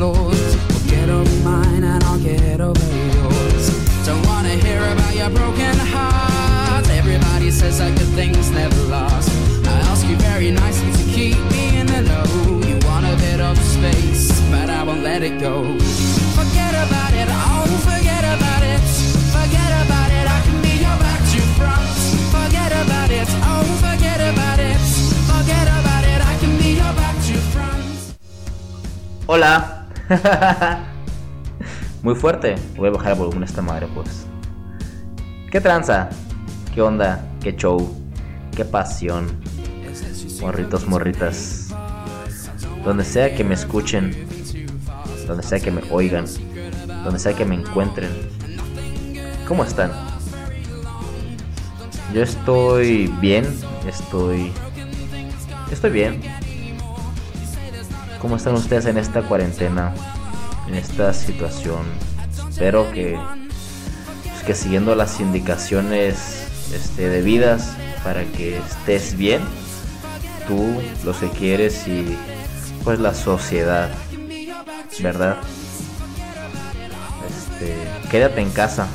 flaws. Well, get over mine and I'll get over yours. Don't wanna hear about your broken heart. Everybody says that good things never last. I ask you very nicely to keep me in the know. You want a bit of space, but I won't let it go. Forget about it, oh, forget about it. Forget about it, I can be your back to front. Forget about it, oh, forget about it. Forget about it, I can be your back to front. Hola. Muy fuerte. Voy a bajar el volumen a esta madre, pues. ¿Qué tranza? ¿Qué onda? ¿Qué show? ¿Qué pasión? Morritos, morritas. Donde sea que me escuchen, donde sea que me oigan, donde sea que me encuentren. ¿Cómo están? Yo estoy bien, estoy... Estoy bien. ¿Cómo están ustedes en esta cuarentena? En esta situación. Espero que, pues, que siguiendo las indicaciones este, debidas para que estés bien. Tú, los que quieres y pues la sociedad. ¿Verdad? Este, quédate en casa.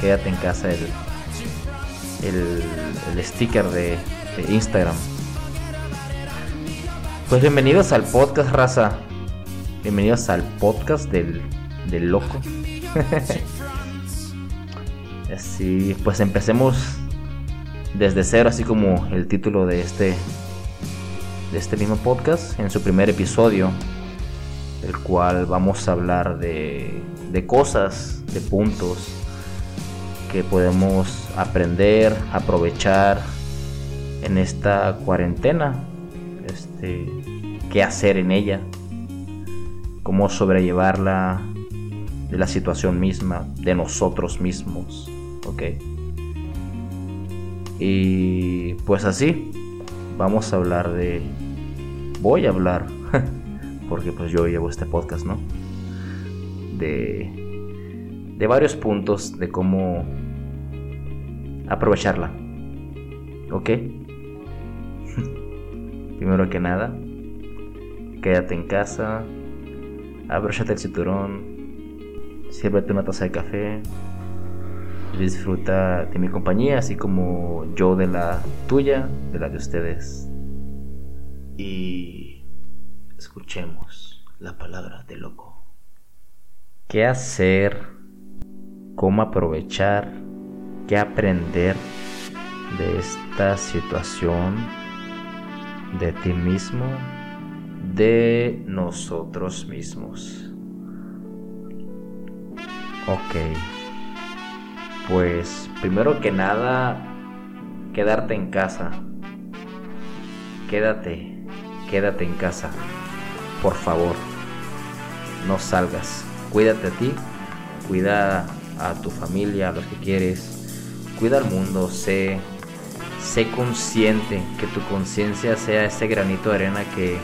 Quédate en casa el, el, el sticker de, de Instagram. Pues bienvenidos al podcast, raza. Bienvenidos al podcast del, del loco. así, pues empecemos desde cero, así como el título de este de este mismo podcast, en su primer episodio, el cual vamos a hablar de, de cosas, de puntos que podemos aprender, aprovechar en esta cuarentena, este, qué hacer en ella, cómo sobrellevarla de la situación misma, de nosotros mismos, ¿ok? Y pues así, vamos a hablar de... Voy a hablar, porque pues yo llevo este podcast, ¿no? De, de varios puntos de cómo aprovecharla, ¿ok? Primero que nada, quédate en casa, abróchate el cinturón, sírvete una taza de café, disfruta de mi compañía, así como yo de la tuya, de la de ustedes. Y escuchemos la palabra de loco. ¿Qué hacer? ¿Cómo aprovechar? ¿Qué aprender de esta situación? De ti mismo, de nosotros mismos. Ok. Pues primero que nada, quedarte en casa. Quédate, quédate en casa. Por favor, no salgas. Cuídate a ti, cuida a tu familia, a los que quieres. Cuida al mundo, sé, sé consciente, que tu conciencia sea ese granito de arena que,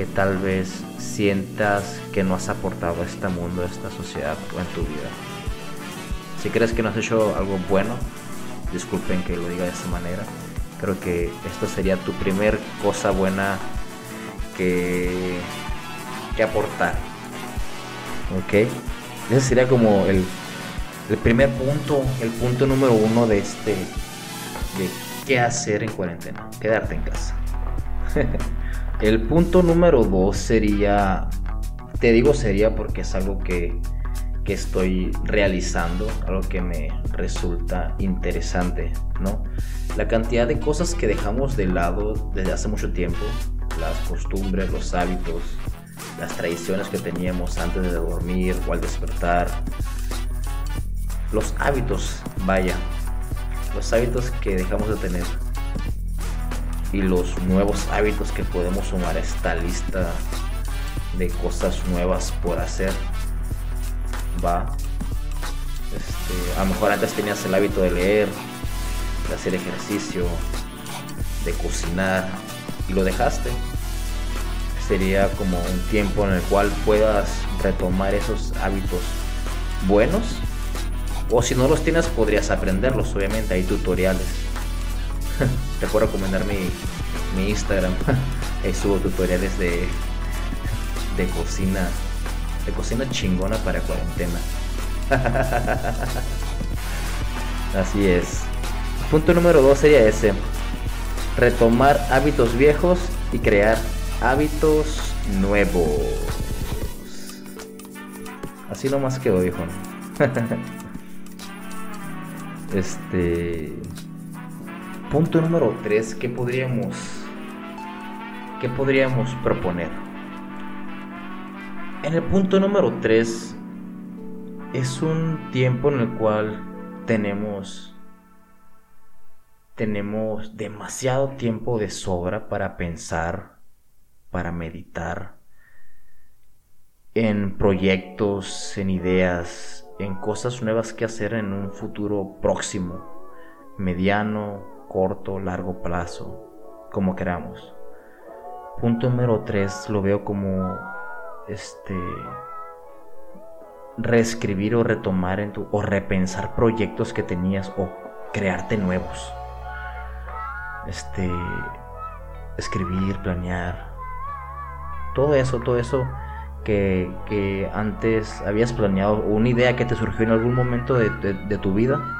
que tal vez sientas que no has aportado a este mundo, a esta sociedad o en tu vida. Si crees que no has hecho algo bueno, disculpen que lo diga de esta manera. Creo que esto sería tu primer cosa buena que, que aportar. ¿Ok? Ese sería como el, el primer punto, el punto número uno de este, de qué hacer en cuarentena. Quedarte en casa. el punto número dos sería, te digo sería porque es algo que que estoy realizando, algo que me resulta interesante, ¿no? La cantidad de cosas que dejamos de lado desde hace mucho tiempo, las costumbres, los hábitos, las tradiciones que teníamos antes de dormir o al despertar, los hábitos, vaya, los hábitos que dejamos de tener y los nuevos hábitos que podemos sumar a esta lista de cosas nuevas por hacer va. Este, a lo mejor antes tenías el hábito de leer, de hacer ejercicio, de cocinar y lo dejaste. Sería como un tiempo en el cual puedas retomar esos hábitos buenos. O si no los tienes, podrías aprenderlos. Obviamente hay tutoriales. Te puedo recomendar mi, mi Instagram. Ahí subo tutoriales de, de cocina, de cocina chingona para cuarentena. Así es. Punto número dos sería ese. Retomar hábitos viejos y crear hábitos nuevos. Así nomás quedó, viejo. este. Punto número 3. ¿Qué podríamos. ¿Qué podríamos proponer? En el punto número 3 es un tiempo en el cual tenemos tenemos demasiado tiempo de sobra para pensar, para meditar en proyectos, en ideas, en cosas nuevas que hacer en un futuro próximo, mediano, corto, largo plazo, como queramos. Punto número 3 lo veo como este reescribir o retomar en tu, o repensar proyectos que tenías o crearte nuevos. Este escribir, planear. Todo eso, todo eso que, que antes habías planeado, una idea que te surgió en algún momento de, de tu vida.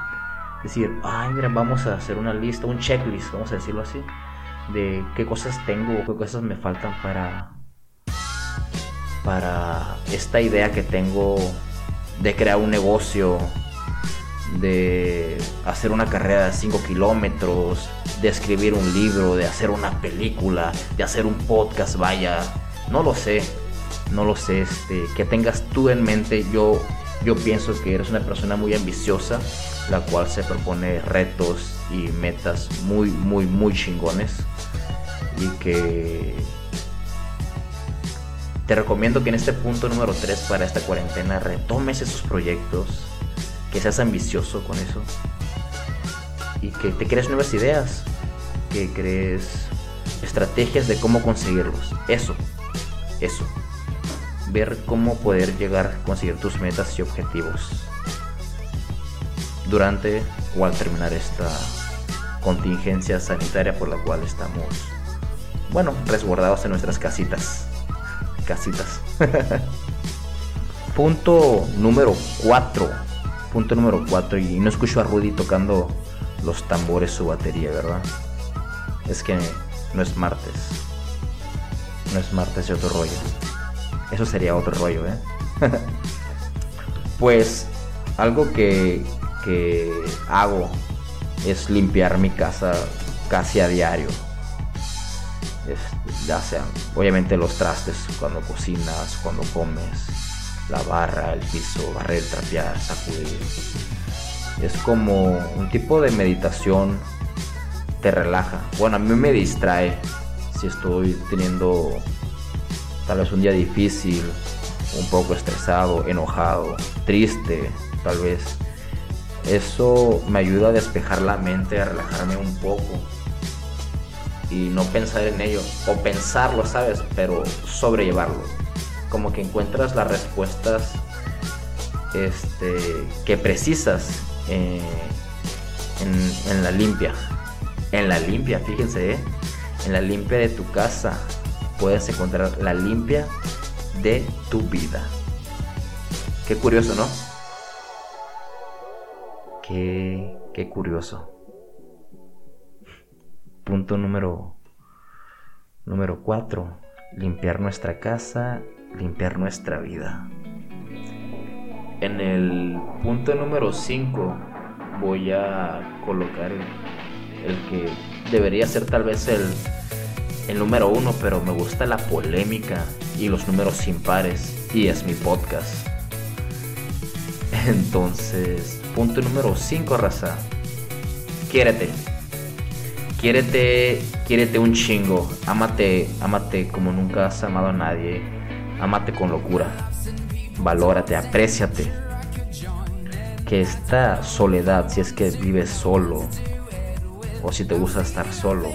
Decir, ay, mira, vamos a hacer una lista, un checklist, vamos a decirlo así, de qué cosas tengo qué cosas me faltan para, para esta idea que tengo de crear un negocio, de hacer una carrera de 5 kilómetros, de escribir un libro, de hacer una película, de hacer un podcast, vaya, no lo sé, no lo sé, este, que tengas tú en mente, yo, yo pienso que eres una persona muy ambiciosa, la cual se propone retos y metas muy, muy, muy chingones y que te recomiendo que en este punto número 3 para esta cuarentena retomes esos proyectos, que seas ambicioso con eso y que te crees nuevas ideas, que crees estrategias de cómo conseguirlos. Eso, eso. Ver cómo poder llegar a conseguir tus metas y objetivos durante o al terminar esta contingencia sanitaria por la cual estamos, bueno, resguardados en nuestras casitas casitas. Punto número 4. Punto número 4. Y no escucho a Rudy tocando los tambores su batería, ¿verdad? Es que no es martes. No es martes y otro rollo. Eso sería otro rollo, ¿eh? pues algo que, que hago es limpiar mi casa casi a diario ya sean obviamente los trastes cuando cocinas, cuando comes, la barra, el piso, barrer, trapear, sacudir. Es como un tipo de meditación, te relaja. Bueno, a mí me distrae si estoy teniendo tal vez un día difícil, un poco estresado, enojado, triste, tal vez. Eso me ayuda a despejar la mente, a relajarme un poco y no pensar en ello, o pensarlo, ¿sabes? Pero sobrellevarlo. Como que encuentras las respuestas este, que precisas eh, en, la limpia. En la limpia, fíjense, ¿eh? en la limpia de tu casa puedes encontrar la limpia de tu vida. Qué curioso, ¿no? Qué, curioso. Punto número número 4. Limpiar nuestra casa, limpiar nuestra vida. En el punto número 5 voy a colocar el, que debería ser tal vez el, el número 1, pero me gusta la polémica y los números impares y es mi podcast. Entonces, punto número 5, raza. Quiérete. Quiérete, quiérete un chingo. Ámate, ámate como nunca has amado a nadie. Ámate con locura. Valórate, apréciate. Que esta soledad, si es que vives solo o si te gusta estar solo,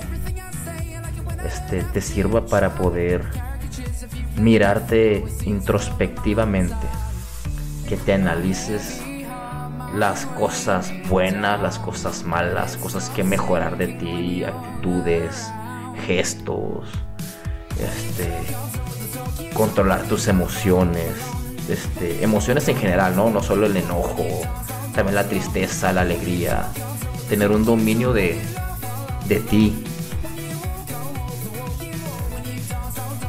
este, te sirva para poder mirarte introspectivamente, que te analices las cosas buenas, las cosas malas, cosas que mejorar de ti, actitudes, gestos, este, controlar tus emociones, este, emociones en general, ¿no? No solo el enojo, también la tristeza, la alegría, tener un dominio de, de ti.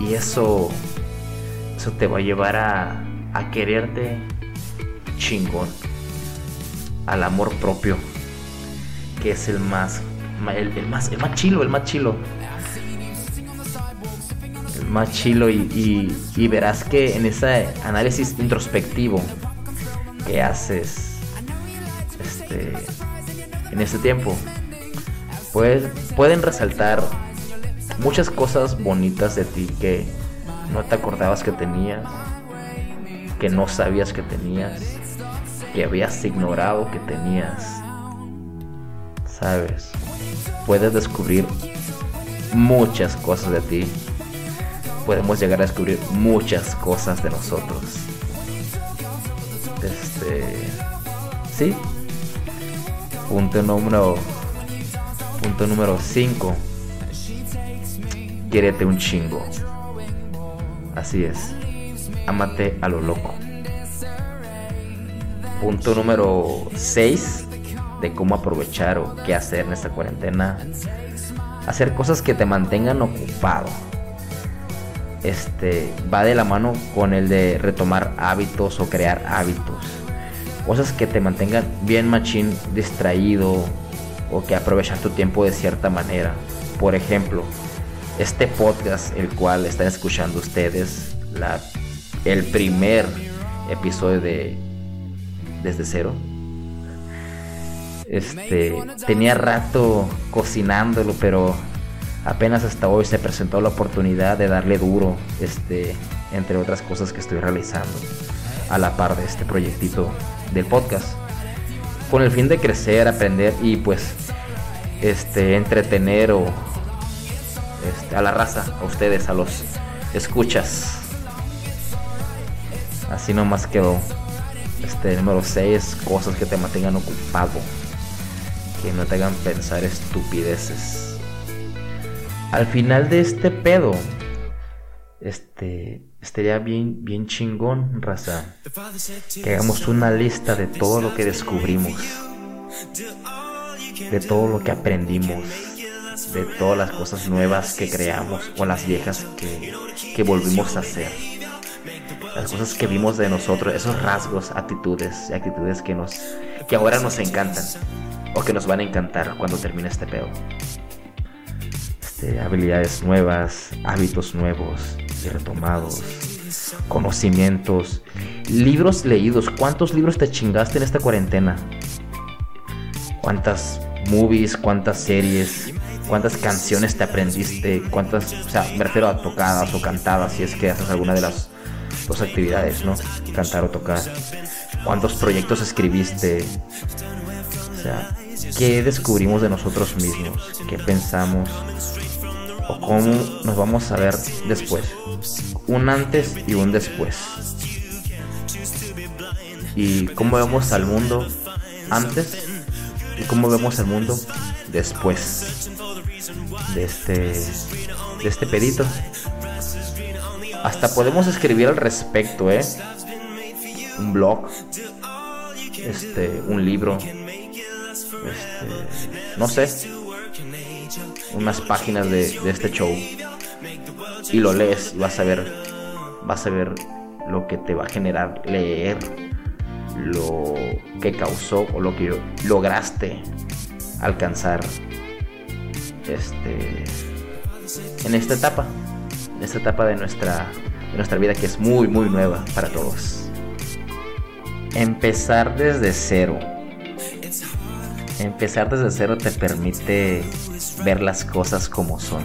Y eso, eso te va a llevar a, a quererte chingón, al amor propio, que es el más, el, más, el más chilo, el más chilo. Más chilo y, verás que en ese análisis introspectivo que haces este, en este tiempo, pues, pueden resaltar muchas cosas bonitas de ti que no te acordabas que tenías, que no sabías que tenías, que habías ignorado que tenías. ¿Sabes? Puedes descubrir muchas cosas de ti podemos llegar a descubrir muchas cosas de nosotros. Este. Sí. Punto número. Punto número 5. Quiérete un chingo. Así es. Amate a lo loco. Punto número 6 de cómo aprovechar o qué hacer en esta cuarentena. Hacer cosas que te mantengan ocupado este, va de la mano con el de retomar hábitos o crear hábitos. Cosas que te mantengan bien machín distraído o que aprovechar tu tiempo de cierta manera. Por ejemplo, este podcast, el cual están escuchando ustedes, la, el primer episodio de Desde Cero. Este, tenía rato cocinándolo, pero apenas hasta hoy se presentó la oportunidad de darle duro, este, entre otras cosas que estoy realizando a la par de este proyectito del podcast, con el fin de crecer, aprender y pues este entretener o este, a la raza, a ustedes, a los escuchas. Así nomás quedó. Este número 6, cosas que te mantengan ocupado, que no te hagan pensar estupideces al final de este pedo, este, estaría bien, bien chingón, raza, que hagamos una lista de todo lo que descubrimos, de todo lo que aprendimos, de todas las cosas nuevas que creamos o las viejas que, que volvimos a hacer. Las cosas que vimos de nosotros, esos rasgos, actitudes actitudes que nos que ahora nos encantan o que nos van a encantar cuando termine este pedo. Este, habilidades nuevas, hábitos nuevos y retomados, conocimientos, libros leídos. ¿Cuántos libros te chingaste en esta cuarentena? ¿Cuántas movies, cuántas series, cuántas canciones te aprendiste? ¿Cuántas, o sea, me refiero a tocadas o cantadas si es que haces alguna de las dos actividades, ¿no? Cantar o tocar. ¿Cuántos proyectos escribiste? O sea, ¿qué descubrimos de nosotros mismos? ¿Qué pensamos? o cómo nos vamos a ver después. Un antes y un después. Y cómo vemos al mundo antes y cómo vemos al mundo después de este de este pedito. Hasta podemos escribir al respecto, ¿eh? Un blog, este, un libro, este, no sé, unas páginas de, este show y lo lees y vas a ver, vas a ver lo que te va a generar leer, lo que causó o lo que lograste alcanzar este en esta etapa, esta etapa de nuestra de nuestra vida que es muy muy nueva para todos. Empezar desde cero. Empezar desde cero te permite ver las cosas como son.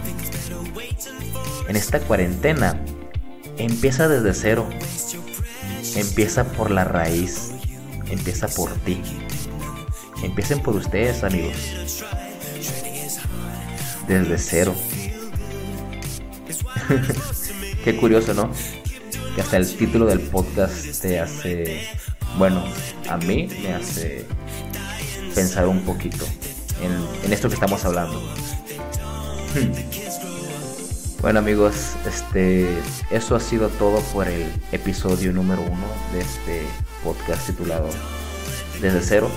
En esta cuarentena, empieza desde cero. Empieza por la raíz. Empieza por ti. Empiecen por ustedes, amigos. Desde cero. Qué curioso, ¿no? Que hasta el título del podcast te hace, bueno, a mí me hace pensar un poquito en, en esto que estamos hablando. Bueno amigos, este, eso ha sido todo por el episodio número uno de este podcast titulado Desde Cero.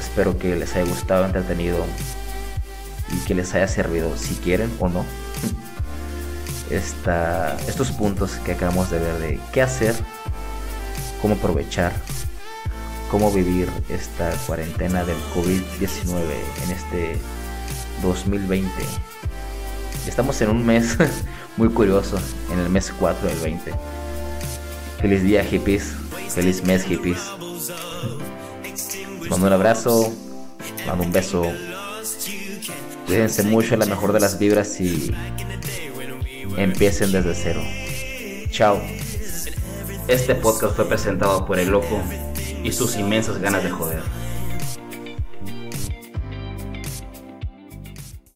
Espero que les haya gustado, entretenido y que les haya servido, si quieren o no, esta, estos puntos que acabamos de ver de qué hacer, cómo aprovechar, cómo vivir esta cuarentena del COVID-19 en este 2020 Estamos en un mes muy curioso, en el mes 4 del 20. Feliz día hippies, feliz mes hippies. Mando un abrazo, mando un beso. Cuídense mucho, la mejor de las vibras y empiecen desde cero. Chao. Este podcast fue presentado por el loco y sus inmensas ganas de joder.